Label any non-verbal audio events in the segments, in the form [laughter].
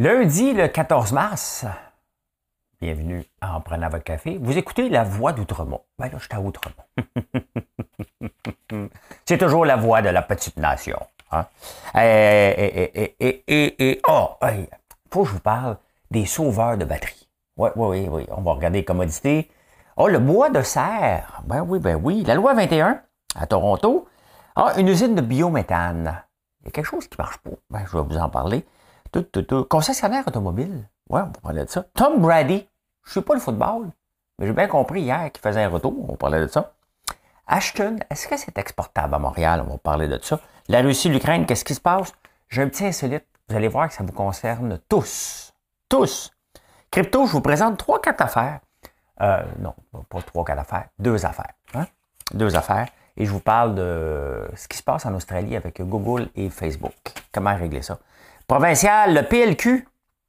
Lundi, le 14 mars, bienvenue en prenant votre café. Vous écoutez la voix d'Outremont. Ben là, je suis à Outremont. [laughs] C'est toujours la voix de la petite nation. Hein? Et, et, et, et, oh, faut que je vous parle des sauveurs de batterie. Oui, oui, oui, oui. On va regarder les commodités. Oh, le bois de serre. Ben oui, ben oui. La loi 21 à Toronto. Ah, une usine de biométhane. Il y a quelque chose qui marche pas. Ben, je vais vous en parler. Concessionnaire automobile. Ouais, on parler de ça. Tom Brady. Je suis pas le football, mais j'ai bien compris hier qu'il faisait un retour. On parler de ça. Ashton, est-ce que c'est exportable à Montréal? On va parler de ça. La Russie, l'Ukraine, qu'est-ce qui se passe? J'ai un petit insolite. Vous allez voir que ça vous concerne tous. Tous. Crypto, je vous présente trois, quatre affaires. Euh, non, pas trois, quatre affaires. Deux affaires. Hein? Deux affaires. Et je vous parle de ce qui se passe en Australie avec Google et Facebook. Comment régler ça? Provincial, le PLQ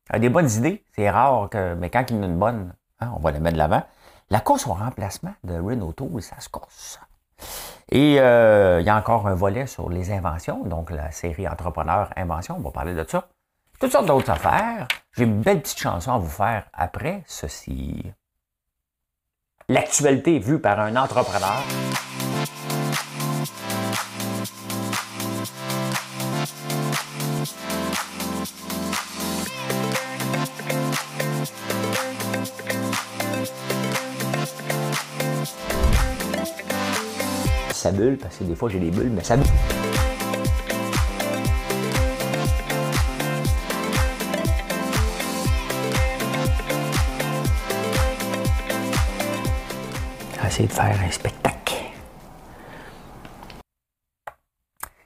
a des bonnes idées. C'est rare, que, mais quand il y en a une bonne, hein, on va la mettre de l'avant. La course au remplacement de Renault Tour, ça se course. Et euh, il y a encore un volet sur les inventions, donc la série Entrepreneur Invention, on va parler de ça. Toutes sortes d'autres affaires. J'ai une belle petite chanson à vous faire après ceci. L'actualité vue par un entrepreneur. Ça bulle, parce que des fois j'ai des bulles, mais ça bulle. Essayer de faire un spectacle.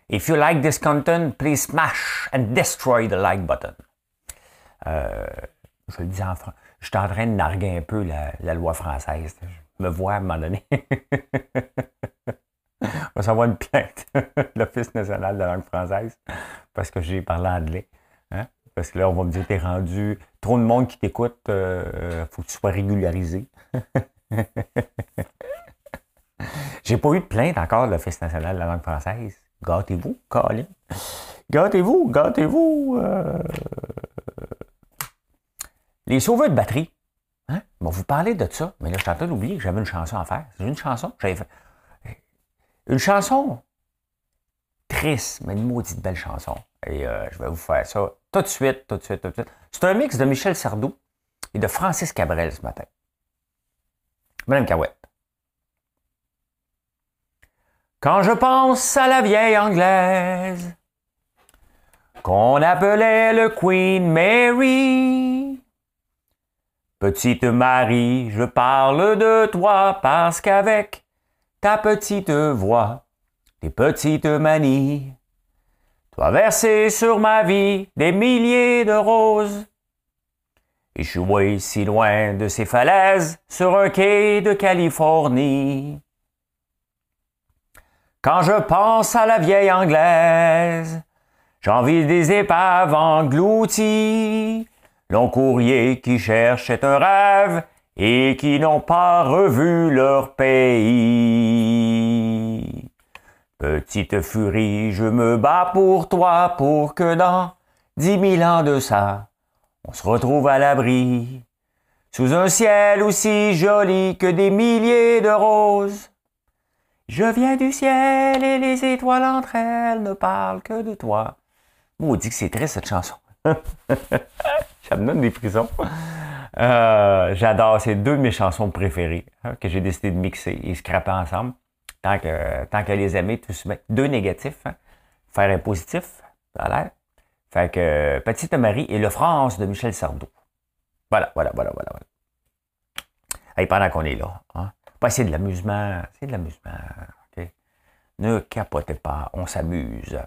If you like this content, please smash and destroy the like button. Euh, je le dis en français. Je suis en train de narguer un peu la, la loi française. Je me vois à un moment donné. [laughs] on va savoir une plainte l'Office national de la langue française parce que j'ai parlé anglais. Hein? Parce que là, on va me dire, t'es rendu trop de monde qui t'écoute, euh, faut que tu sois régularisé. [laughs] j'ai pas eu de plainte encore de l'Office national de la langue française. Gâtez-vous, Colin. Gâtez-vous, gâtez-vous. Euh... Les sauveurs de batterie. Hein? Vous parler de ça. Mais là, je suis en train d'oublier que j'avais une chanson à faire. J'ai une chanson. J'avais fait... Une chanson triste, mais une maudite belle chanson. Et euh, je vais vous faire ça tout de suite, tout de suite, tout de suite. C'est un mix de Michel Sardou et de Francis Cabrel ce matin. Madame Cahouette. Quand je pense à la vieille anglaise qu'on appelait le Queen Mary, Petite Marie, je parle de toi parce qu'avec ta petite voix, tes petites manies. Toi verser sur ma vie des milliers de roses. Échoué si loin de ces falaises sur un quai de Californie. Quand je pense à la vieille anglaise, j'envie des épaves englouties, long courrier qui cherchait un rêve et qui n'ont pas revu leur pays. Petite furie, je me bats pour toi, pour que dans dix mille ans de ça, on se retrouve à l'abri, sous un ciel aussi joli que des milliers de roses. Je viens du ciel et les étoiles entre elles ne parlent que de toi. dit que c'est triste cette chanson. [laughs] Ça me donne des prisons. Euh, j'adore, c'est deux de mes chansons préférées hein, que j'ai décidé de mixer et scraper ensemble. Tant que, tant que les aimer, tout se Deux négatifs, hein. faire un positif, ça a l'air. Fait que Petite Marie et Le France de Michel Sardou. Voilà, voilà, voilà, voilà. voilà. Pendant qu'on est là, hein, c'est de l'amusement, c'est de l'amusement. Ne capotez pas, on s'amuse.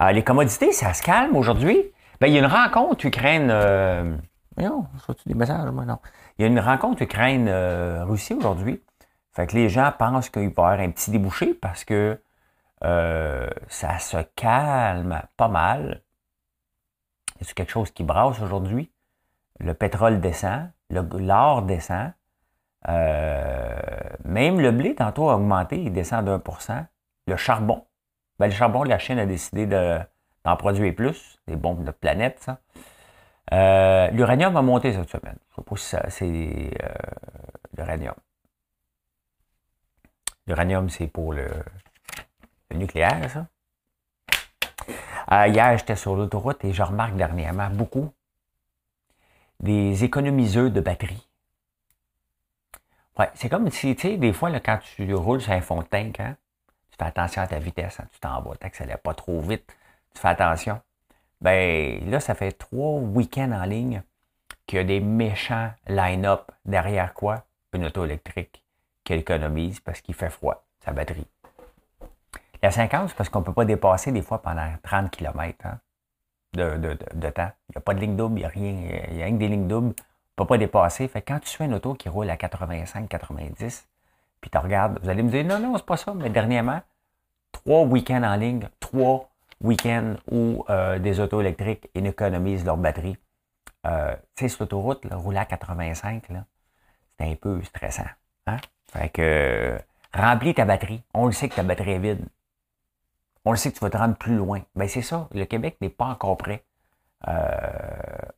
Euh, les commodités, ça se calme aujourd'hui? Ben, il y a une rencontre Ukraine. Euh, non, tu des messages? Moi, non. Il y a une rencontre Ukraine-Russie aujourd'hui. Fait que les gens pensent qu'il va y avoir un petit débouché parce que euh, ça se calme pas mal. C'est quelque chose qui brasse aujourd'hui. Le pétrole descend, l'or descend. Euh, même le blé, tantôt, a augmenté, il descend pour cent. Le charbon. Ben, le charbon, la Chine a décidé d'en produire plus. C'est bon pour notre planète, ça. Euh, l'uranium a monté cette semaine. Je ne sais pas si ça, c'est euh, l'uranium. L'uranium, c'est pour le, nucléaire, ça. Euh, hier, j'étais sur l'autoroute et je remarque dernièrement beaucoup des économiseurs de batterie. Ouais, c'est comme si, tu sais, des fois, quand tu roules sur un fond de tank, hein, tu fais attention à ta vitesse, hein, tu t'en vas, tu n'accélères pas trop vite, tu fais attention. Ben là, ça fait trois week-ends en ligne qu'il y a des méchants line-up derrière quoi? Une auto électrique qui économise parce qu'il fait froid, sa batterie. La 50, c'est parce qu'on ne peut pas dépasser des fois pendant 30 km hein, de, de, temps. Il n'y a pas de ligne double, il n'y a rien, il y a rien que des lignes doubles. On ne peut pas dépasser. Fait quand tu fais une auto qui roule à 85, 90, puis tu regardes, vous allez me dire non, non, c'est pas ça, mais dernièrement, trois week-ends en ligne, trois week-ends où euh, des autos électriques économisent leur batterie. Euh, tu sais, cette autoroute, là, rouler à 85, c'est un peu stressant. Hein? Fait que remplis ta batterie. On le sait que ta batterie est vide. On le sait que tu vas te rendre plus loin. Ben c'est ça. Le Québec n'est pas encore prêt euh,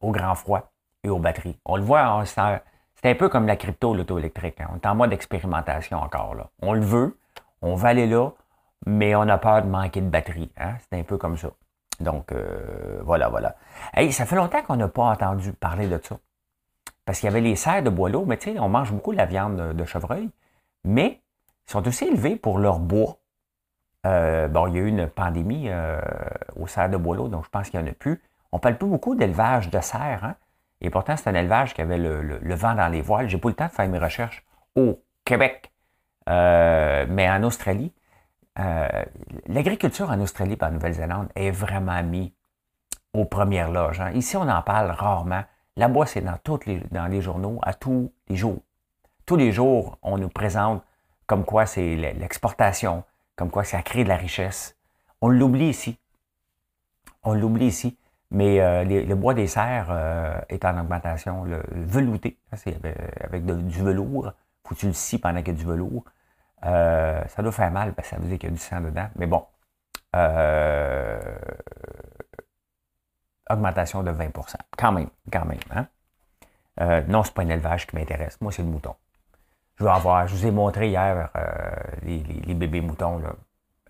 au grand froid et aux batteries. On le voit, c'est un peu comme la crypto, l'auto électrique. Hein. On est en mode expérimentation encore. On le veut, on va aller là, mais on a peur de manquer de batterie. Hein? C'est un peu comme ça. Donc, euh, voilà, voilà. Ça fait longtemps qu'on n'a pas entendu parler de ça. Parce qu'il y avait les serres de boileau, mais tu sais, on mange beaucoup de la viande de chevreuil, mais ils sont aussi élevés pour leur bois. Euh, bon, il y a eu une pandémie euh, aux serres de boileau, donc je pense qu'il n'y en a plus. On parle plus beaucoup d'élevage de serres, hein? et pourtant c'est un élevage qui avait le, vent dans les voiles. J'ai pas eu le temps de faire mes recherches au Québec, mais en Australie, euh, l'agriculture en Australie et en Nouvelle-Zélande est vraiment mise aux premières loges. Hein. Ici, on en parle rarement. Là-bas, c'est dans, les, dans les journaux à tous les jours. Tous les jours, on nous présente comme quoi c'est l'exportation, comme quoi ça crée de la richesse. On l'oublie ici. On l'oublie ici. Mais euh, le bois des serres euh, est en augmentation. Le, velouté, c'est avec, du velours. Faut le scies pendant qu'il y a du velours. Euh, ça doit faire mal parce que ça veut dire qu'il y a du sang dedans. Mais bon. Euh, augmentation de 20 Quand même, quand même. Hein? Euh, non, ce n'est pas un élevage qui m'intéresse. Moi, c'est le mouton. Je veux avoir, je vous ai montré hier les, bébés moutons là,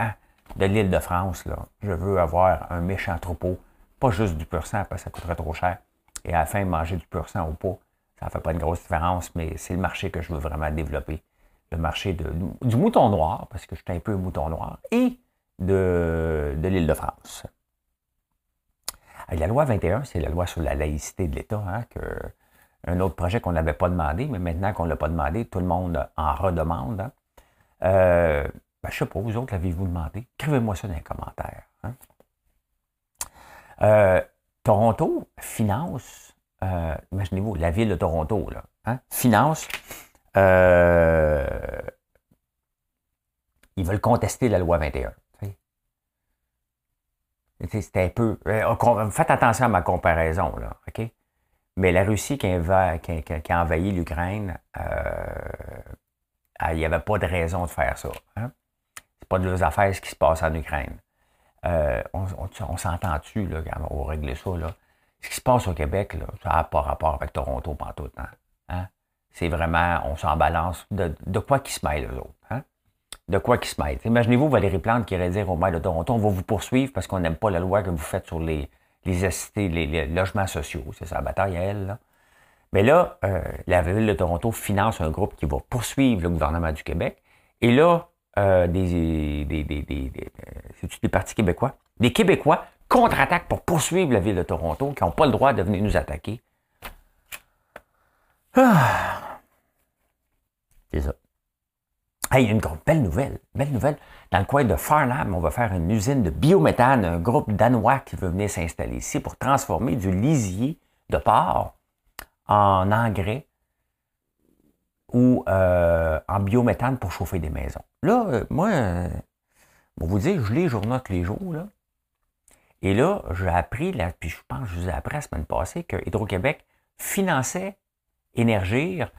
hein? de l'île de France. Là. Je veux avoir un méchant troupeau. Pas juste du pur sang parce que ça coûterait trop cher. Et à la fin, manger du pur sang ou pas, ça ne fait pas une grosse différence, mais c'est le marché que je veux vraiment développer marché du mouton noir, parce que je suis un peu mouton noir, et de, l'île de France. la loi 21, c'est la loi sur la laïcité de l'État, hein, un autre projet qu'on n'avait pas demandé, mais maintenant qu'on ne l'a pas demandé, tout le monde en redemande. Hein. Euh, ben, je ne sais pas, vous autres, l'avez-vous demandé? Écrivez-moi ça dans les commentaires. Hein. Euh, Toronto finance, euh, imaginez-vous, la ville de Toronto, là, finance euh, ils veulent contester la loi 21. C'est un peu. Euh, faites attention à ma comparaison, là, OK? Mais la Russie qui, a, envahi l'Ukraine, euh, il n'y avait pas de raison de faire ça. Hein? C'est pas de leurs affaires ce qui se passe en Ukraine. on, s'entend-tu, là, on va ça, là? Ce qui se passe au Québec, là, ça n'a pas rapport avec Toronto pendant tout le temps. C'est vraiment, on s'en balance de, quoi qui se mêle, eux autres. Hein? De quoi qui se mêle. Imaginez-vous Valérie Plante qui irait dire au maire de Toronto, on va vous poursuivre parce qu'on n'aime pas la loi que vous faites sur les, les, les, logements sociaux. C'est sa bataille à elle. Là. Mais là, euh, la ville de Toronto finance un groupe qui va poursuivre le gouvernement du Québec. Et là, euh, des, des, des, des, euh, des partis québécois, des Québécois contre-attaquent pour poursuivre la ville de Toronto, qui n'ont pas le droit de venir nous attaquer. [sighs] C'est ça. Hey, une belle nouvelle, belle nouvelle. Dans le coin de Farnham, on va faire une usine de biométhane, un groupe danois qui veut venir s'installer ici pour transformer du lisier de porc en engrais ou euh, en biométhane pour chauffer des maisons. Là, euh, moi, euh, vous dire, je lis les journaux tous les jours, là. Et là, j'ai appris, puis je pense que je vous ai appris la semaine passée, que Hydro-Québec finançait énergir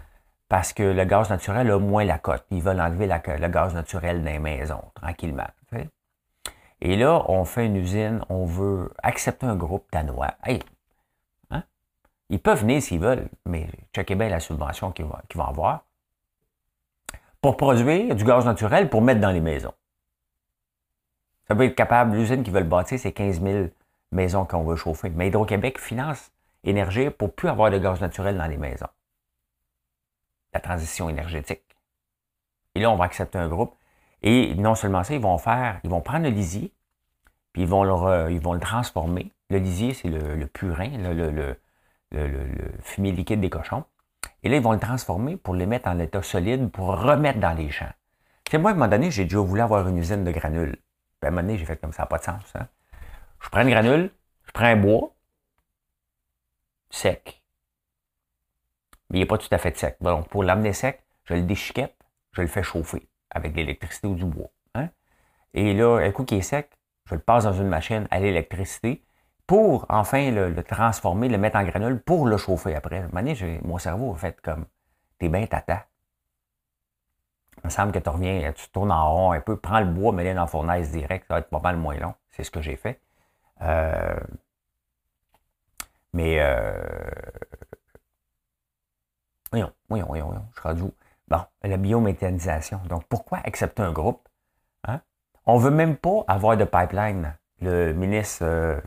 parce que le gaz naturel a moins la cote. Ils veulent enlever le gaz naturel des maisons, tranquillement. Et là, on fait une usine, on veut accepter un groupe danois. Hey, hein? Ils peuvent venir s'ils veulent, mais checkez bien la subvention qu'ils vont, avoir pour produire du gaz naturel pour mettre dans les maisons. Ça peut être capable, l'usine qui veut le bâtir, c'est 15 000 maisons qu'on veut chauffer. Mais Hydro-Québec finance énergie pour plus avoir de gaz naturel dans les maisons. La transition énergétique. Et là, on va accepter un groupe. Et non seulement ça, ils vont faire, ils vont prendre le lisier, puis ils vont le, ils vont le transformer. Le lisier, c'est le, purin, le, le, fumier liquide des cochons. Et là, ils vont le transformer pour les mettre en état solide, pour remettre dans les champs. C'est moi, à un moment donné, j'ai déjà voulu avoir une usine de granules. Puis à un moment donné, j'ai fait comme ça, pas de sens. Hein. Je prends une granule, je prends un bois, sec. Mais il n'est pas tout à fait sec. Donc, pour l'amener sec, je le déchiquette, je le fais chauffer avec l'électricité ou du bois. Hein. Et là, un coup qui est sec, je le passe dans une machine à l'électricité pour enfin le, transformer, le mettre en granule pour le chauffer après. À un moment donné, mon cerveau a fait comme t'es bien tata. Il me semble que tu reviens, tu tournes en rond un peu, prends le bois, mets-le dans la fournaise direct, ça va être pas mal moins long. C'est ce que j'ai fait. Euh, mais euh, voyons, voyons, voyons, je suis Bon, la biométhanisation. Donc, pourquoi accepter un groupe? Hein? On ne veut même pas avoir de pipeline. Le ministre, euh,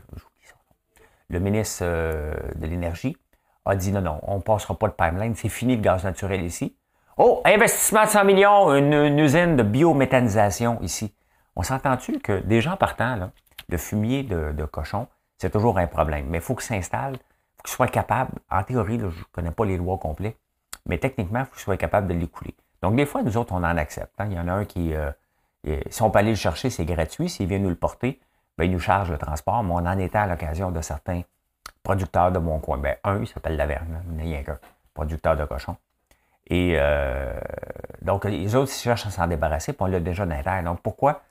le ministre de l'Énergie a dit non, non, on ne passera pas de pipeline, c'est fini le gaz naturel ici. Oh, investissement de 100 millions, une, usine de biométhanisation ici. On s'entend-tu que des gens partant, le fumier de, cochon, c'est toujours un problème. Mais il faut qu'il s'installe, il faut qu'il soit capable, en théorie, je ne connais pas les lois complets, mais techniquement, il faut qu'il soit capable de l'écouler. Donc, des fois, nous autres, on en accepte. Hein. Il y en a un qui, euh, si on peut aller le chercher, c'est gratuit. S'il vient nous le porter, ben, il nous charge le transport. Mais on en était à l'occasion de certains producteurs de mon coin. Ben, un, il s'appelle Laverne, il n'y a qu'un producteur de cochon. Et euh, donc, les autres, ils cherchent à s'en débarrasser, puis on l'a déjà dans terre. Donc, pourquoi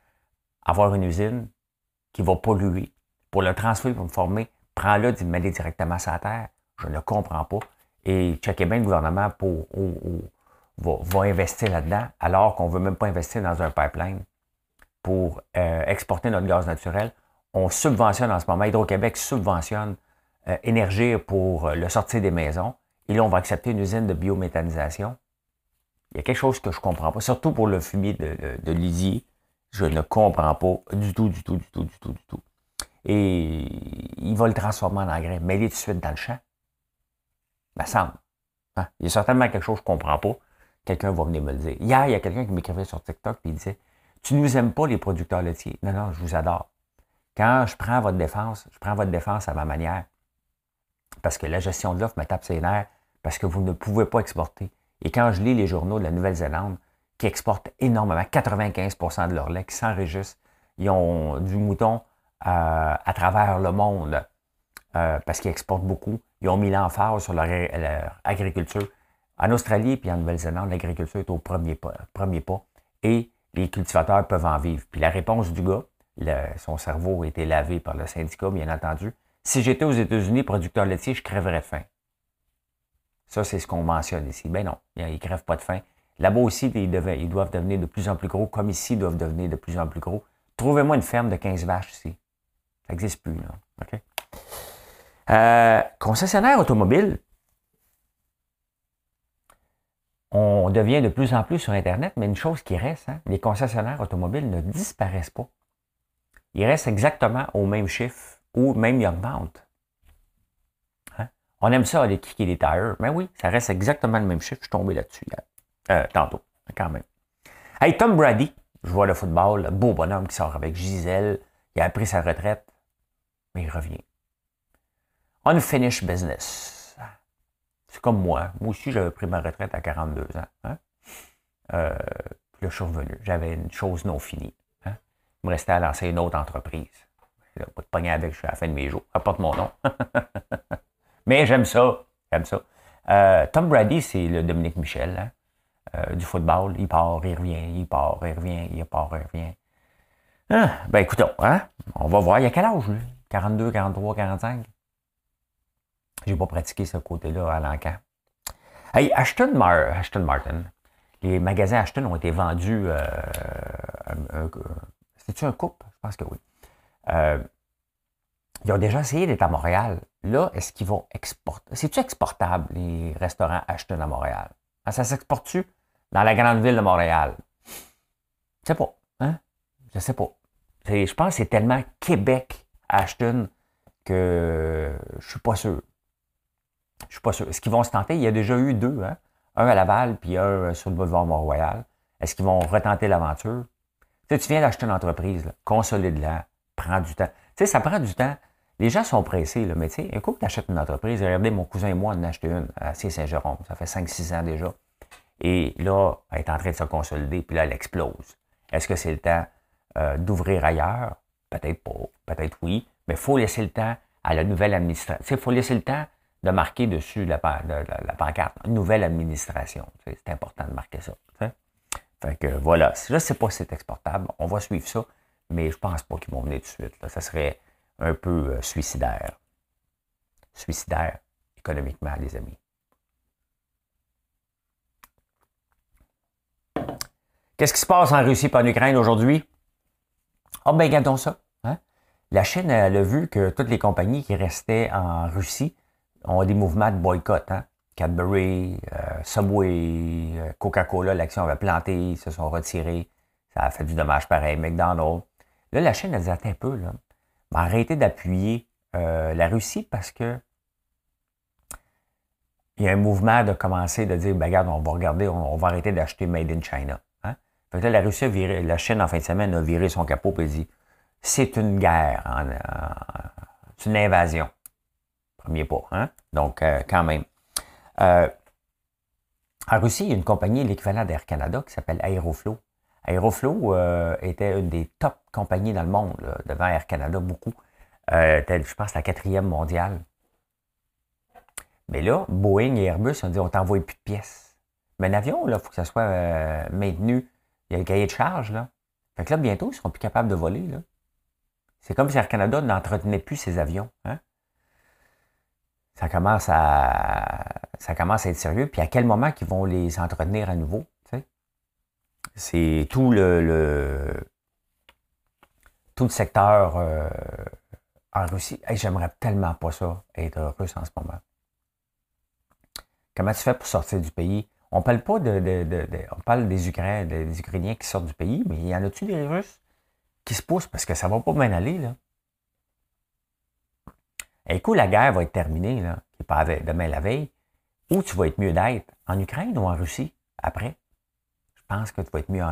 avoir une usine qui va polluer, pour le transférer, pour me former, prends-le, mets-le directement sur la terre. Je ne comprends pas. Et checkez bien le gouvernement va, investir là-dedans, alors qu'on ne veut même pas investir dans un pipeline pour euh, exporter notre gaz naturel. On subventionne en ce moment, Hydro-Québec subventionne euh, énergie pour euh, le sortir des maisons. Et là, on va accepter une usine de biométhanisation. Il y a quelque chose que je ne comprends pas, surtout pour le fumier de, de. Je ne comprends pas du tout, du tout, du tout, du tout, du tout. Et il va le transformer en engrais, est tout de suite dans le champ. Ça semble. Hein? Il y a certainement quelque chose que je ne comprends pas. Quelqu'un va venir me le dire. Hier, il y a quelqu'un qui m'écrivait sur TikTok et il disait Tu ne nous aimes pas, les producteurs laitiers. Non, non, je vous adore. Quand je prends votre défense, je prends votre défense à ma manière. Parce que la gestion de l'offre me tape ses nerfs, parce que vous ne pouvez pas exporter. Et quand je lis les journaux de la Nouvelle-Zélande, qui exportent énormément, 95% de leur lait, qui s'enregistrent. Ils ont du mouton euh, à travers le monde euh, parce qu'ils exportent beaucoup. Ils ont mis l'emphase sur leur, agriculture. En Australie et en Nouvelle-Zélande, l'agriculture est au premier pas, et les cultivateurs peuvent en vivre. Puis la réponse du gars, son cerveau a été lavé par le syndicat, bien entendu. Si j'étais aux États-Unis producteur laitier, je crèverais faim. Ça, c'est ce qu'on mentionne ici. Ben non, ils ne crèvent pas de faim. Là-bas aussi, ils, doivent devenir de plus en plus gros, comme ici, ils doivent devenir de plus en plus gros. Trouvez-moi une ferme de 15 vaches ici. Ça n'existe plus, là. OK? Euh, concessionnaire automobile. On devient de plus en plus sur Internet, mais une chose qui reste, hein, les concessionnaires automobiles ne disparaissent pas. Ils restent exactement au même chiffre ou même ils augmentent. Hein? On aime ça, les kicks et les tires. Mais oui, ça reste exactement le même chiffre. Je suis tombé là-dessus. Euh, tantôt, quand même. Hey, Tom Brady, je vois le football, beau bonhomme qui sort avec Gisèle, il a pris sa retraite, mais il revient. Unfinished business. C'est comme moi. Moi aussi, j'avais pris ma retraite à 42 ans. Hein? Euh, puis là, je suis revenu. J'avais une chose non finie. Hein? Il me restait à lancer une autre entreprise. Pas de pogner avec, je suis à la fin de mes jours. Apporte mon nom. [laughs] mais j'aime ça. J'aime ça. Euh, Tom Brady, c'est le Dominique Michel. Hein? Euh, du football. Il part, il revient, il part, il revient, il part, il revient. Ah, ben écoutons, hein? on va voir. Il y a quel âge, lui? 42, 43, 45? J'ai pas pratiqué ce côté-là à l'encan. Hey, Ashton, Martin. Les magasins Ashton ont été vendus. Euh, C'était-tu un couple? Je pense que oui. Euh, ils ont déjà essayé d'être à Montréal. Là, est-ce qu'ils vont exporter? C'est-tu exportable, les restaurants Ashton à Montréal? Ah, ça s'exporte-tu dans la grande ville de Montréal? Je sais pas. Hein? Je sais pas. Je pense que c'est tellement Québec, Ashton, que je suis pas sûr. Je suis pas sûr. Est-ce qu'ils vont se tenter? Il y a déjà eu deux, hein? Un à Laval, puis un sur le boulevard Mont-Royal. Est-ce qu'ils vont retenter l'aventure? Tu, sais, tu viens d'acheter une entreprise, consolide-la, prends du temps. Tu sais, ça prend du temps. Les gens sont pressés, là, mais tu un coup que tu achètes une entreprise, regardez, mon cousin et moi, on en a acheté une à Saint-Jérôme. Ça fait 5-6 ans déjà. Et là, elle est en train de se consolider, puis là, elle explose. Est-ce que c'est le temps euh, d'ouvrir ailleurs? Peut-être pas, peut-être oui, mais il faut laisser le temps à la nouvelle administration. Il faut laisser le temps de marquer dessus la, la, pancarte, nouvelle administration. C'est important de marquer ça. Fait que voilà, je ne sais pas si c'est exportable, on va suivre ça, mais je pense pas qu'ils vont venir tout de suite. Ça serait un peu euh, suicidaire. Suicidaire économiquement, les amis. Qu'est-ce qui se passe en Russie et en Ukraine aujourd'hui? Ah, oh, ben, regardons ça. Hein. La Chine, elle a vu que toutes les compagnies qui restaient en Russie ont des mouvements de boycott. Hein? Cadbury, euh, Subway, euh, Coca-Cola, l'action avait planté, ils se sont retirés. Ça a fait du dommage pareil. McDonald's. Là, la Chine, elle dit, un peu, là arrêtez d'appuyer euh, la Russie parce que il y a un mouvement de commencer de dire, ben regarde, on va regarder, on, va arrêter d'acheter Made in China. Hein? Fait que là, la Russie a viré, la Chine en fin de semaine a viré son capot et dit, c'est une guerre, c'est une invasion. Premier pas, hein? Donc, euh, quand même. Euh, en Russie, il y a une compagnie, l'équivalent d'Air Canada, qui s'appelle Aeroflow. Aeroflow euh, était une des top compagnies dans le monde, devant Air Canada, beaucoup. Euh, je pense la quatrième mondiale. Mais là, Boeing et Airbus ont dit on t'envoie plus de pièces. Mais un avion, il faut que ça soit maintenu. Il y a le cahier de charge. Là. Fait que là, bientôt, ils ne seront plus capables de voler. C'est comme si Air Canada n'entretenait plus ses avions. Hein? Ça commence à ça commence à être sérieux. Puis à quel moment qu'ils vont les entretenir à nouveau? C'est tout le, tout le secteur euh, en Russie. J'aimerais tellement pas ça, être russe en ce moment. Comment tu fais pour sortir du pays? On parle pas de, on parle des Ukrainiens, des Ukrainiens qui sortent du pays, mais y en a-tu des Russes qui se poussent? Parce que ça va pas bien aller, là? Et coup, la guerre va être terminée, là, qui pas demain la veille, où tu vas être mieux d'être? En Ukraine ou en Russie après? pense que tu vas être mieux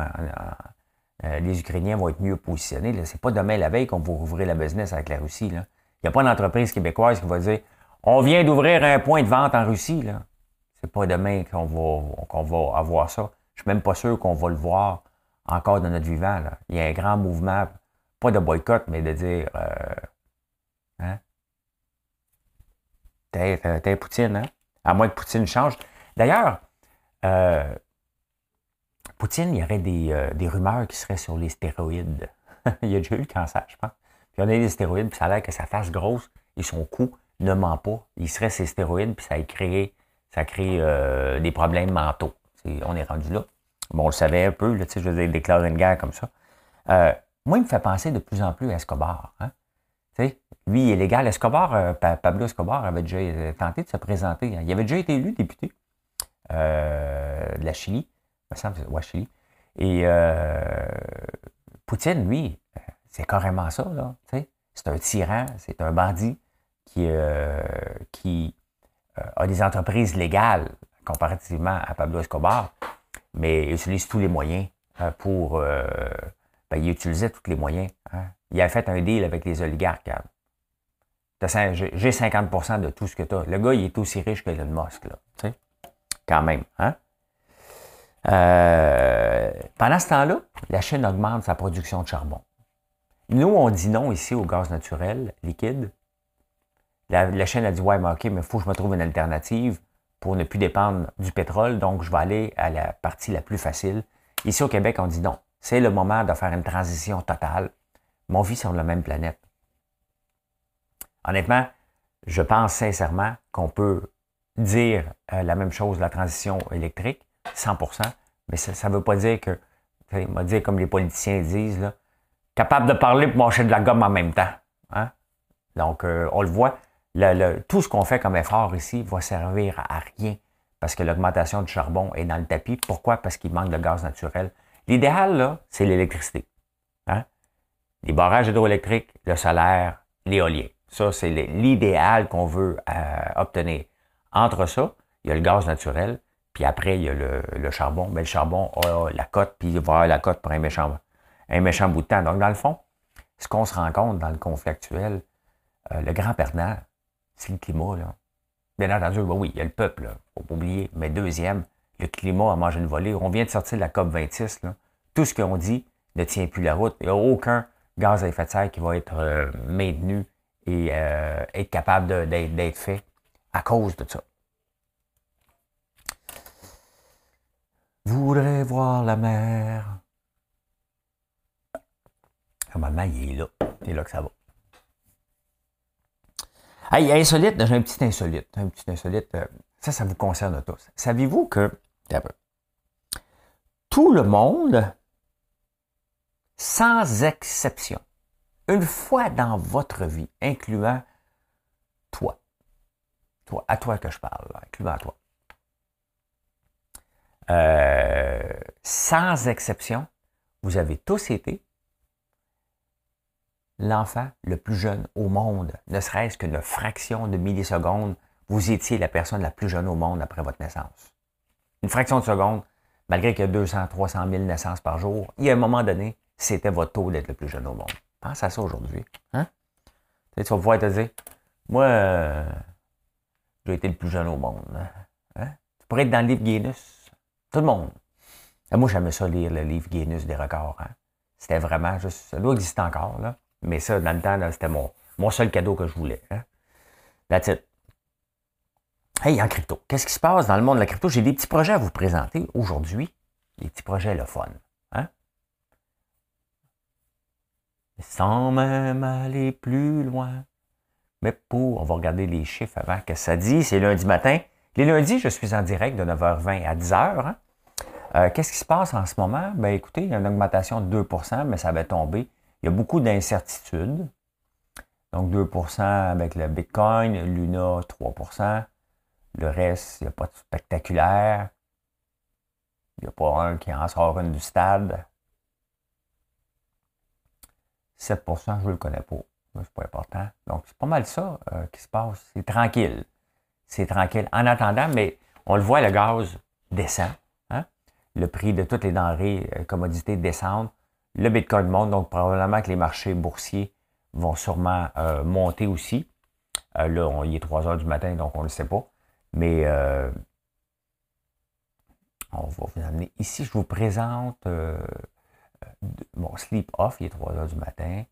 euh, les Ukrainiens vont être mieux positionnés. Ce n'est pas demain la veille qu'on va rouvrir la business avec la Russie. Il n'y a pas d'entreprise québécoise qui va dire On vient d'ouvrir un point de vente en Russie. Ce n'est pas demain qu'on va, avoir ça. Je ne suis même pas sûr qu'on va le voir encore dans notre vivant. Il y a un grand mouvement, pas de boycott, mais de dire euh, hein? T'es Poutine, hein? À moins que Poutine change. D'ailleurs, euh, Poutine, il y aurait euh, des, rumeurs qui seraient sur les stéroïdes. [laughs] il a déjà eu le cancer, je pense. Puis on a des stéroïdes, puis ça a l'air que sa face grosse et son cou ne ment pas. Il serait ces stéroïdes, puis ça a créé, ça crée euh, des problèmes mentaux. on est rendu là. Bon, on le savait un peu, là, je veux dire, déclarer une guerre comme ça. Euh, moi, il me fait penser de plus en plus à Escobar. Hein? Lui, il est légal. Escobar, Pablo Escobar avait déjà tenté de se présenter. Il avait déjà été élu député de la Chili me semble, c'est Et euh, Poutine, lui, c'est carrément ça, là. C'est un tyran, c'est un bandit qui, euh, euh, a des entreprises légales comparativement à Pablo Escobar, mais il utilise tous les moyens pour. Ben, il utilisait tous les moyens. Hein. Il a fait un deal avec les oligarques. J'ai 50% de tout ce que tu as. Le gars, il est aussi riche que Elon Musk, là. Quand même. Hein? Euh, pendant ce temps-là, la Chine augmente sa production de charbon. Nous, on dit non ici au gaz naturel liquide. La, la Chine a dit Ouais, mais OK, mais il faut que je me trouve une alternative pour ne plus dépendre du pétrole, donc je vais aller à la partie la plus facile. Ici au Québec, on dit non. C'est le moment de faire une transition totale. Mon vie sur la même planète. Honnêtement, je pense sincèrement qu'on peut dire euh, la même chose, la transition électrique, 100% mais ça ne veut pas dire que, m'a dit comme les politiciens disent, là, capable de parler pour manger de la gomme en même temps. Hein? Donc, euh, on le voit, tout ce qu'on fait comme effort ici va servir à rien parce que l'augmentation du charbon est dans le tapis. Pourquoi? Parce qu'il manque de gaz naturel. L'idéal, là, c'est l'électricité. Hein? Les barrages hydroélectriques, le solaire, l'éolien. Ça, c'est l'idéal qu'on veut euh, obtenir. Entre ça, il y a le gaz naturel, puis après, il y a le, charbon. Mais le charbon a la cote, puis il va avoir la cote pour un méchant, un méchant bout de temps. Donc, dans le fond, ce qu'on se rend compte dans le conflit actuel, euh, le grand perdant, c'est le climat. Là. Bien entendu, oui, il y a le peuple, il ne faut pas oublier. Mais deuxième, le climat a mangé une volée. On vient de sortir de la COP 26. Tout ce qu'on dit ne tient plus la route. Il n'y a aucun gaz à effet de serre qui va être euh, maintenu et euh, être capable d'être fait à cause de ça. Voudrais voir la mer. Normalement, il est là. C'est là que ça va. Hey, insolite, j'ai un petit insolite. Un petit insolite. Euh, ça, ça vous concerne tous. Savez-vous que tout le monde, sans exception, une fois dans votre vie, incluant toi, toi, à toi que je parle, incluant toi, euh, sans exception, vous avez tous été l'enfant le plus jeune au monde, ne serait-ce qu'une fraction de milliseconde, vous étiez la personne la plus jeune au monde après votre naissance. Une fraction de seconde, malgré qu'il y a 200, 300 000 naissances par jour, il y a un moment donné, c'était votre taux d'être le plus jeune au monde. Pense à ça aujourd'hui. Hein? Tu vas pouvoir te dire, moi, euh, j'ai été le plus jeune au monde. Hein? hein? Tu pourrais être dans le livre Guinness. Tout le monde. moi, j'aimais ça lire le livre Guinness des records. Hein? C'était vraiment juste. Ça doit exister encore, là. Mais ça, dans le temps, c'était mon, mon seul cadeau que je voulais. Hein? That's it. Hey, en crypto, qu'est-ce qui se passe dans le monde de la crypto? J'ai des petits projets à vous présenter aujourd'hui. Des petits projets le fun. Hein? Sans même aller plus loin. Mais pour, on va regarder les chiffres avant que ça dit. C'est lundi matin. Les lundis, je suis en direct de 9h20 à 10h. Hein? Euh, qu'est-ce qui se passe en ce moment? Ben écoutez, il y a une augmentation de 2% mais ça va tomber. Il y a beaucoup d'incertitudes. Donc 2% avec le Bitcoin, Luna 3% le reste, il n'y a pas de spectaculaire. Il n'y a pas un qui en sort une du stade. 7% je ne le connais pas. C'est pas important. Donc, c'est pas mal ça euh, qui se passe. C'est tranquille. C'est tranquille. En attendant, mais on le voit, le gaz descend. Hein? Le prix de toutes les denrées, euh, commodités descendent. Le Bitcoin monte, donc probablement que les marchés boursiers vont sûrement euh, monter aussi. là, il est 3 heures du matin, donc on ne le sait pas. Mais on va vous amener ici. Je vous présente mon sleep off. Il est 3 heures du matin.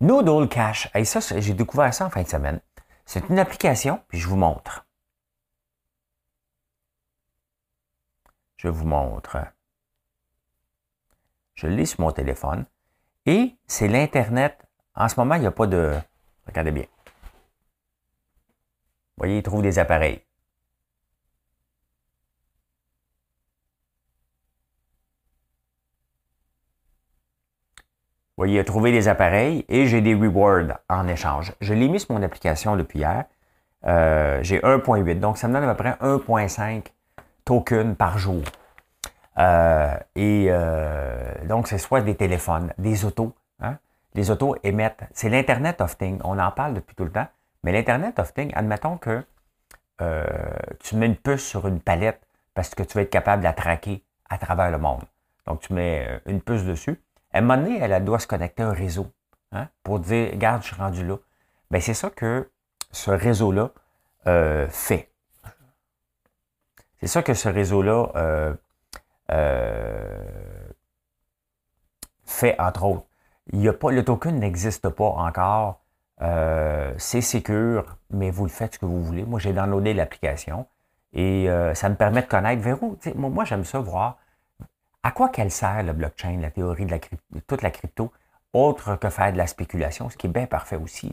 Noodle Cash. Ça, j'ai découvert ça en fin de semaine. C'est une application, puis je vous montre. Je vous montre. Je l'ai sur mon téléphone. Et c'est l'Internet. En ce moment, il n'y a pas de. Regardez bien. Vous voyez, il trouve des appareils. Voyez, trouver des appareils et j'ai des rewards en échange. Je l'ai mis sur mon application depuis hier. Euh, j'ai 1.8, donc ça me donne à peu près 1.5 tokens par jour. Euh, et euh, donc, c'est soit des téléphones, des autos. Hein? Les autos émettent. C'est l'Internet of Things. On en parle depuis tout le temps. Mais l'Internet of Things, admettons que tu mets une puce sur une palette parce que tu vas être capable de la traquer à travers le monde. Donc, tu mets une puce dessus. À un moment donné, elle, doit se connecter à un réseau hein, pour dire Regarde, je suis rendu là. Bien, c'est ça que ce réseau-là euh, fait. C'est ça que ce réseau-là euh, euh, fait, entre autres. Il le token n'existe pas encore. c'est secure, mais vous le faites ce que vous voulez. Moi, j'ai downloadé l'application et ça me permet de connaître vers où. Moi, j'aime ça voir à quoi qu'elle sert, le blockchain, la théorie de, la toute la crypto, autre que faire de la spéculation, ce qui est bien parfait aussi.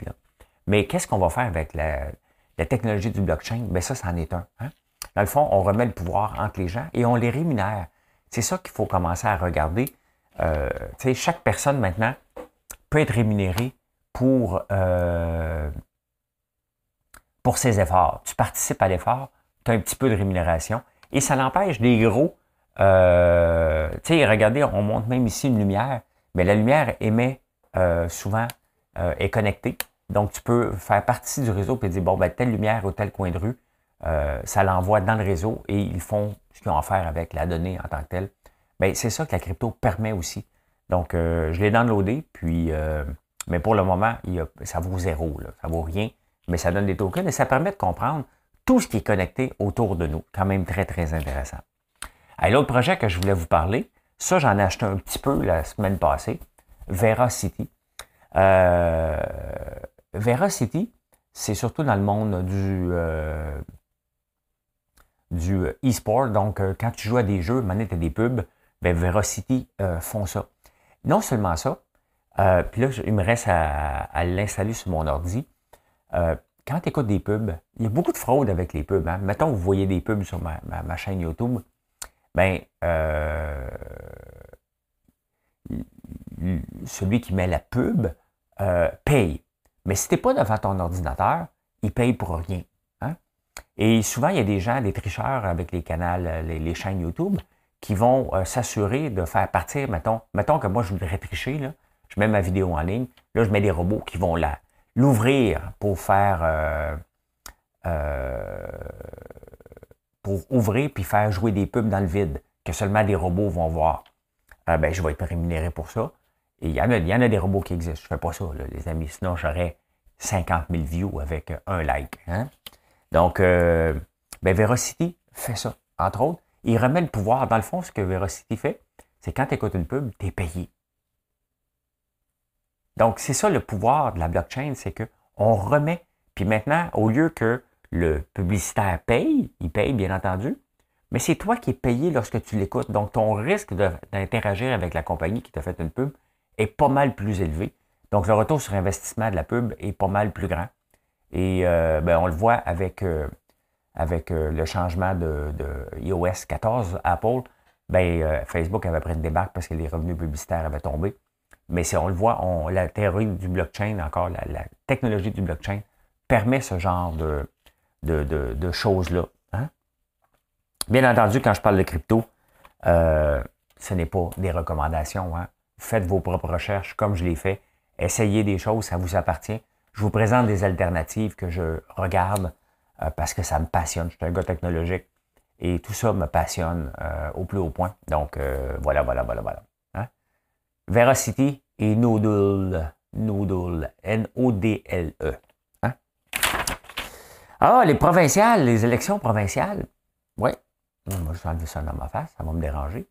Mais qu'est-ce qu'on va faire avec la, technologie du blockchain? Bien, ça, c'en est un. Hein? Dans le fond, on remet le pouvoir entre les gens et on les rémunère. C'est ça qu'il faut commencer à regarder. Euh, chaque personne maintenant peut être rémunérée pour, euh, pour ses efforts. Tu participes à l'effort, tu as un petit peu de rémunération et ça l'empêche des gros. Euh, tu sais, regardez, on montre même ici une lumière, mais la lumière émet euh, souvent, euh, est connectée. Donc, tu peux faire partie du réseau et dire, bon, ben, telle lumière ou tel coin de rue, ça l'envoie dans le réseau et ils font ce qu'ils ont à faire avec la donnée en tant que telle. Bien, c'est ça que la crypto permet aussi. Donc, je l'ai downloadé, puis, mais pour le moment, ça vaut zéro, là, ça vaut rien, mais ça donne des tokens et ça permet de comprendre tout ce qui est connecté autour de nous. Quand même très, très intéressant. L'autre projet que je voulais vous parler, ça, j'en ai acheté un petit peu la semaine passée, Veracity. Euh, Veracity, c'est surtout dans le monde du, euh, du e-sport. Donc, euh, quand tu joues à des jeux, manette et des pubs, ben Veracity euh, font ça. Non seulement ça, puis là, il me reste à, l'installer sur mon ordi quand tu écoutes des pubs, il y a beaucoup de fraude avec les pubs. Hein. Mettons, vous voyez des pubs sur ma, chaîne YouTube, ben, euh, celui qui met la pub euh, paye. Mais si tu n'es pas devant ton ordinateur, il paye pour rien. Hein? Et souvent, il y a des gens, des tricheurs avec les canaux, les, chaînes YouTube, qui vont euh, s'assurer de faire partir, mettons, mettons que moi, je voudrais tricher, là, je mets ma vidéo en ligne, là, je mets des robots qui vont l'ouvrir pour faire euh, euh, pour ouvrir puis faire jouer des pubs dans le vide que seulement des robots vont voir. Euh, ben, je vais être rémunéré pour ça. Et il y, en a, des robots qui existent. Je ne fais pas ça, les amis. Sinon, j'aurais 50 000 views avec un like. Hein. Donc, ben, Veracity fait ça, entre autres. Il remet le pouvoir. Dans le fond, ce que Veracity fait, c'est quand tu écoutes une pub, tu es payé. Donc, c'est ça le pouvoir de la blockchain, c'est qu'on remet, puis maintenant, au lieu que le publicitaire paye, il paye bien entendu, mais c'est toi qui es payé lorsque tu l'écoutes. Donc, ton risque d'interagir avec la compagnie qui t'a fait une pub est pas mal plus élevé. Donc, le retour sur investissement de la pub est pas mal plus grand. Et euh, ben, on le voit avec, euh, avec euh, le changement de, iOS 14, Apple, ben, Facebook avait pris une débarque parce que les revenus publicitaires avaient tombé. Mais si on le voit, la théorie du blockchain, encore la, technologie du blockchain, permet ce genre de, de, choses-là. Hein? Bien entendu, quand je parle de crypto, euh, ce n'est pas des recommandations. Hein? Faites vos propres recherches comme je l'ai fait. Essayez des choses, ça vous appartient. Je vous présente des alternatives que je regarde euh, parce que ça me passionne. Je suis un gars technologique et tout ça me passionne euh, au plus haut point. Donc, voilà, voilà, voilà, voilà. Veracity et Noodle. Noodle. N-O-D-L-E. Ah, les provinciales, les élections provinciales. Oui. Moi, je vais enlever ça dans ma face, ça va me déranger.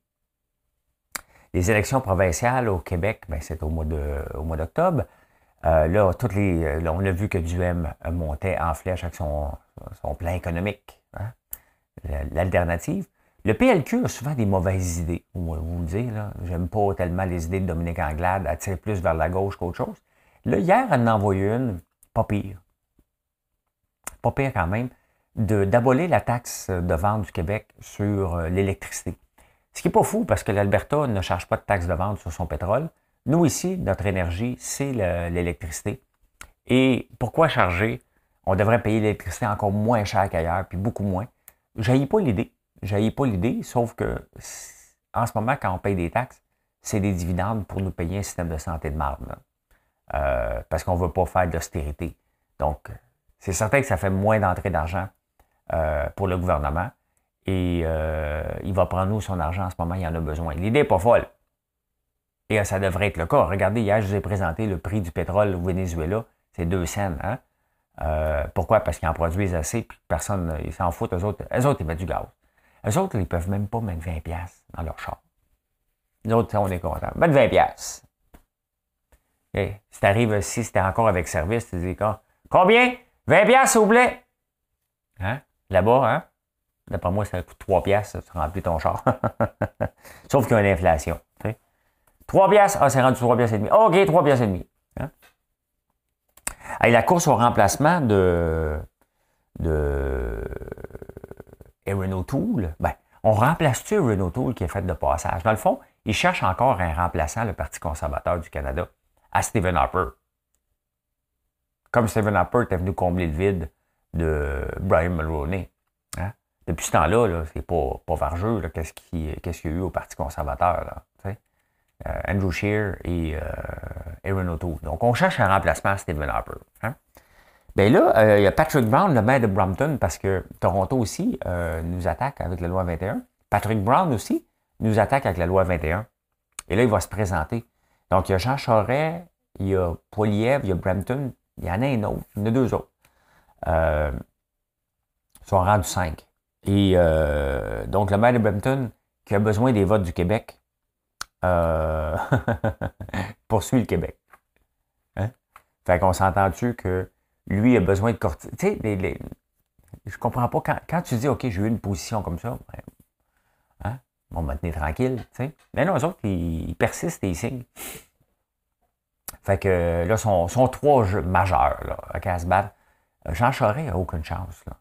Les élections provinciales au Québec, ben, c'est au mois d'octobre. Euh, là, toutes les, on a vu que Duhem montait en flèche avec son, son plan économique, hein? l'alternative. Le PLQ a souvent des mauvaises idées. Va vous le dire, là. J'aime pas tellement les idées de Dominique Anglade, attirer plus vers la gauche qu'autre chose. Là, hier, elle en a envoyé une, pas pire. Pas pire quand même, d'abolir la taxe de vente du Québec sur euh, l'électricité. Ce qui n'est pas fou parce que l'Alberta ne charge pas de taxe de vente sur son pétrole. Nous, ici, notre énergie, c'est l'électricité. Et pourquoi charger? On devrait payer l'électricité encore moins cher qu'ailleurs, puis beaucoup moins. Je pas l'idée. J'aille pas l'idée, sauf que en ce moment, quand on paye des taxes, c'est des dividendes pour nous payer un système de santé de marde. Euh, parce qu'on ne veut pas faire d'austérité. Donc, c'est certain que ça fait moins d'entrée d'argent euh, pour le gouvernement. Et euh, il va prendre nous son argent en ce moment, il en a besoin. L'idée n'est pas folle. Et ça devrait être le cas. Regardez, hier, je vous ai présenté le prix du pétrole au Venezuela. C'est 2 cents. Hein? pourquoi? Parce qu'ils en produisent assez, puis personne, ils s'en foutent. Eux autres, autres, ils mettent du gaz. Eux autres, ils ne peuvent même pas mettre 20$ dans leur char. Nous autres, on est contents. Mettre 20$. Et si tu arrives, si c'était encore avec service, tu dis combien? 20$, s'il vous plaît. Hein? Là-bas, hein? D'après moi, ça coûte 3 piastres, tu remplis ton char. [laughs] Sauf qu'il y a une inflation. 3 piastres, ah, c'est rendu 3 piastres et demi. OK, 3 piastres et demi. Hein? Et la course au remplacement de, de et Renault Tool, ben, on remplace-tu Renault Tool qui est fait de passage? Dans le fond, ils cherchent encore un remplaçant, le Parti conservateur du Canada, à Stephen Harper. Comme Stephen Harper était venu combler le vide de Brian Mulroney. Hein? Depuis ce temps-là, c'est pas, pas vargeux, qu'est-ce qu'il y a eu au Parti conservateur. Là, euh, Andrew Shear et euh, Aaron O'Toole. Donc, on cherche un remplacement à Stephen Harper. Hein? Bien là, euh, il y a Patrick Brown, le maire de Brampton, parce que Toronto aussi nous attaque avec la loi 21. Patrick Brown aussi nous attaque avec la loi 21. Et là, il va se présenter. Donc, il y a Jean Charest, il y a Poiliev, il y a Brampton, il y en a un autre, il y en a deux autres. Euh, ils sont rendus cinq. Et donc, le maire de Brampton, qui a besoin des votes du Québec, euh, [laughs] poursuit le Québec. Hein? Fait qu'on s'entend-tu que lui a besoin de. Tu sais, je comprends pas. Quand, tu dis, OK, j'ai eu une position comme ça, ben, hein? on me tenir tranquille. Tu. Mais non, eux autres, ils, persistent et ils signent. Fait que là, sont, sont trois jeux majeurs là, à se battre. Jean Charest n'a aucune chance. Là.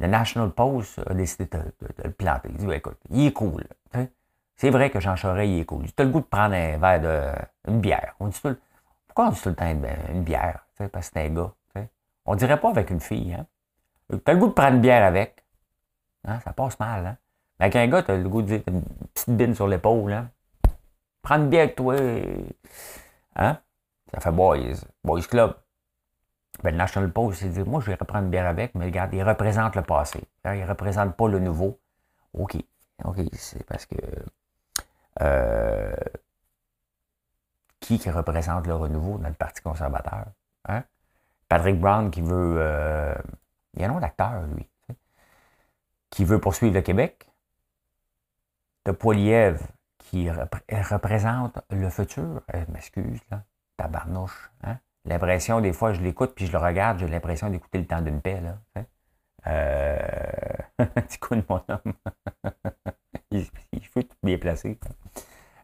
Le National Post a décidé de, le planter. Il dit, écoute, il est cool. C'est vrai que Jean Charest, il est cool. Tu as le goût de prendre un verre de. une bière. On dit tout, pourquoi on dit tout le temps une, bière? Parce que c'est un gars. On dirait pas avec une fille. Hein? Tu as le goût de prendre une bière avec. Hein? Ça passe mal. Hein? Mais avec un gars, tu as le goût de dire une petite bine sur l'épaule. Hein? Prendre une bière avec toi. Hein? Ça fait boys. Boys Club. Ben, le National Post, il dit Moi, je vais reprendre une bière avec, mais regarde, il représente le passé. Il ne représente pas le nouveau. OK. OK, c'est parce que euh, qui, qui représente le renouveau dans le Parti conservateur? Hein? Patrick Brown qui veut. Euh, il y a un nom d'acteur, lui. Qui veut poursuivre le Québec. De Poiliev qui représente le futur. Euh, m'excuse, là. Tabarnouche. Hein? L'impression, des fois, je l'écoute puis je le regarde, j'ai l'impression d'écouter le temps d'une paix, là. Hein? [laughs] Mon homme. [laughs] il, faut tout bien.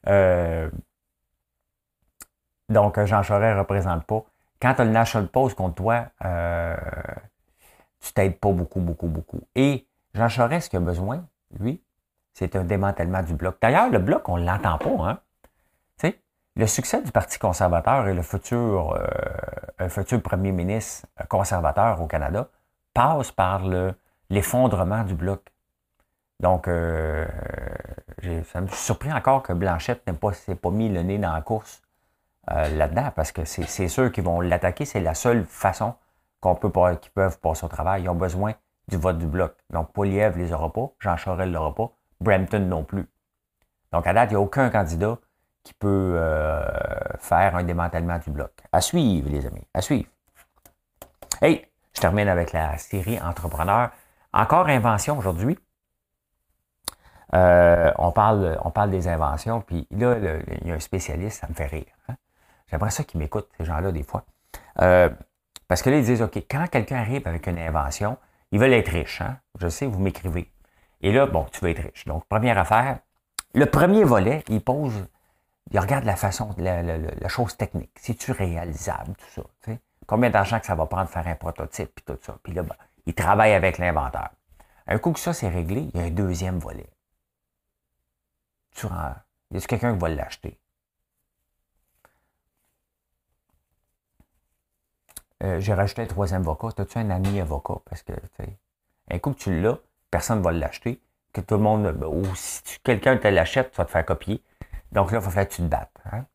Euh, donc, Jean Charest ne représente pas. Quand tu as le National Post contre toi, euh, tu t'aides pas beaucoup, beaucoup, beaucoup. Et Jean Charest, ce qu'il a besoin, lui, c'est un démantèlement du bloc. D'ailleurs, le bloc, on ne l'entend pas. Hein? Le succès du Parti conservateur et le futur, euh, un futur premier ministre conservateur au Canada passe par l'effondrement du bloc. Donc, euh, ça me surpris encore que Blanchette n'ait pas, mis le nez dans la course euh, là-dedans, parce que c'est sûr qu'ils vont l'attaquer. C'est la seule façon qu'on peut qu'ils peuvent passer au travail. Ils ont besoin du vote du bloc. Donc, Poliev ne les aura pas, Jean Charest ne l'aura pas, Brampton non plus. Donc, à date, il n'y a aucun candidat qui peut euh, faire un démantèlement du bloc. À suivre, les amis, à suivre. Hey, je termine avec la série Entrepreneur. Encore invention aujourd'hui. Euh, on, parle, on parle des inventions, puis là, il y a un spécialiste, ça me fait rire. Hein. J'aimerais ça qu'ils m'écoutent, ces gens-là, des fois. Euh, parce que là, ils disent, OK, quand quelqu'un arrive avec une invention, ils veulent être riches. Hein? Je sais, vous m'écrivez. Et là, bon, tu veux être riche. Donc, première affaire, le premier volet, il pose, il regarde la façon, la, chose technique. C'est-tu réalisable, tout ça? Combien d'argent que ça va prendre de faire un prototype, puis tout ça? Puis là, ben, il travaille avec l'inventeur. Un coup que ça, c'est réglé, il y a un deuxième volet. Tu rends, y a quelqu'un qui va l'acheter? Euh, j'ai rajouté un troisième avocat. As-tu un ami avocat? Parce que, un coup que tu l'as, personne ne va l'acheter. Que tout le monde, ou si quelqu'un te l'achète, tu vas te faire copier. Donc là, il va falloir que tu te battes. Hein.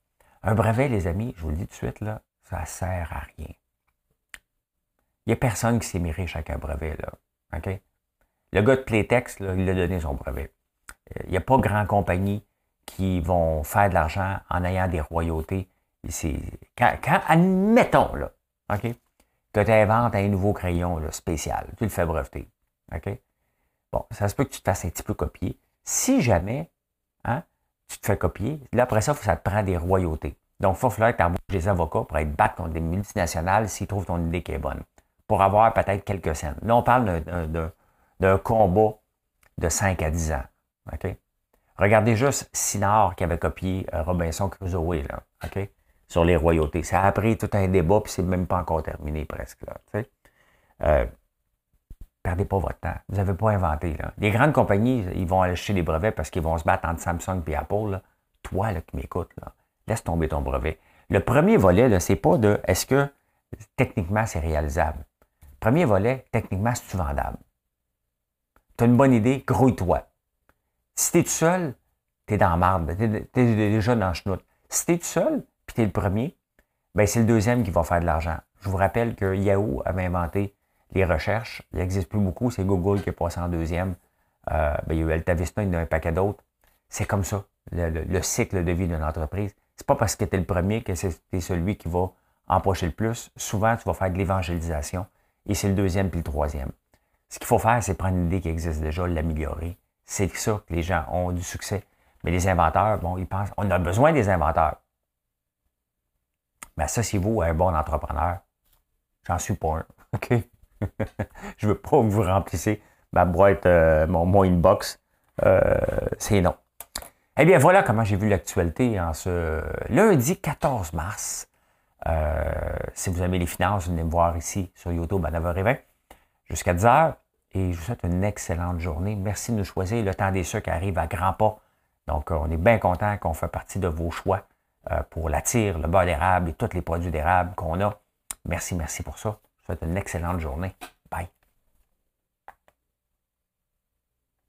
Un brevet, les amis, je vous le dis tout de suite, là, ça sert à rien. Il n'y a personne qui s'est mis riche avec un brevet. Là. OK? Le gars de Playtex, là, il a donné son brevet. Euh, il n'y a pas grand compagnie qui vont faire de l'argent en ayant des royautés. Quand, quand, admettons, là, OK? Que tu inventes un nouveau crayon spécial. Tu le fais breveter. OK? Bon, ça se peut que tu te fasses un petit peu copier. Si jamais, hein, tu te fais copier, là, après ça, ça te prend des royautés. Donc, il va falloir que tu des avocats pour être battre contre des multinationales s'ils trouvent ton idée qui est bonne. Pour avoir peut-être quelques scènes. Là, on parle d'un combat de 5 à 10 ans. Regardez juste Sinard qui avait copié euh, Robinson Crusoe, là. OK? sur les royautés. Ça a pris tout un débat, puis c'est même pas encore terminé presque. Là, euh, perdez pas votre temps. Vous n'avez pas inventé. Là. Les grandes compagnies, ils vont aller acheter des brevets parce qu'ils vont se battre entre Samsung et Apple. Toi là, qui m'écoutes, laisse tomber ton brevet. Le premier volet, ce n'est pas de est-ce que techniquement c'est réalisable. Premier volet, techniquement, c'est-tu vendable? Tu as une bonne idée, grouille-toi. Si tu es tout seul, tu es dans la marde, tu es, déjà dans le chenoute. Si tu es tout seul, puis tu es le premier, ben c'est le deuxième qui va faire de l'argent. Je vous rappelle que Yahoo avait inventé les recherches. Il n'existe plus beaucoup, c'est Google qui est passé en deuxième. Euh, ben, il y a eu Altavista, il y a un paquet d'autres. C'est comme ça, le, cycle de vie d'une entreprise. C'est pas parce que tu es le premier que c'est celui qui va empocher le plus. Souvent, tu vas faire de l'évangélisation et c'est le deuxième puis le troisième. Ce qu'il faut faire, c'est prendre une idée qui existe déjà, l'améliorer. C'est ça que les gens ont du succès. Mais les inventeurs, bon, ils pensent, on a besoin des inventeurs. Mais associez-vous à un bon entrepreneur. J'en suis pas un. [laughs] OK? [laughs] Je veux pas que vous remplissez ma boîte, euh, mon, inbox. Euh, c'est non. Eh bien, voilà comment j'ai vu l'actualité en ce lundi 14 mars. Euh, si vous aimez les finances, venez me voir ici sur YouTube à 9h20 jusqu'à 10h. Et je vous souhaite une excellente journée. Merci de nous choisir. Le temps des qui arrive à grands pas. Donc, on est bien content qu'on fait partie de vos choix pour la tire, le beurre d'érable et tous les produits d'érable qu'on a. Merci, merci pour ça. Souhaite une excellente journée.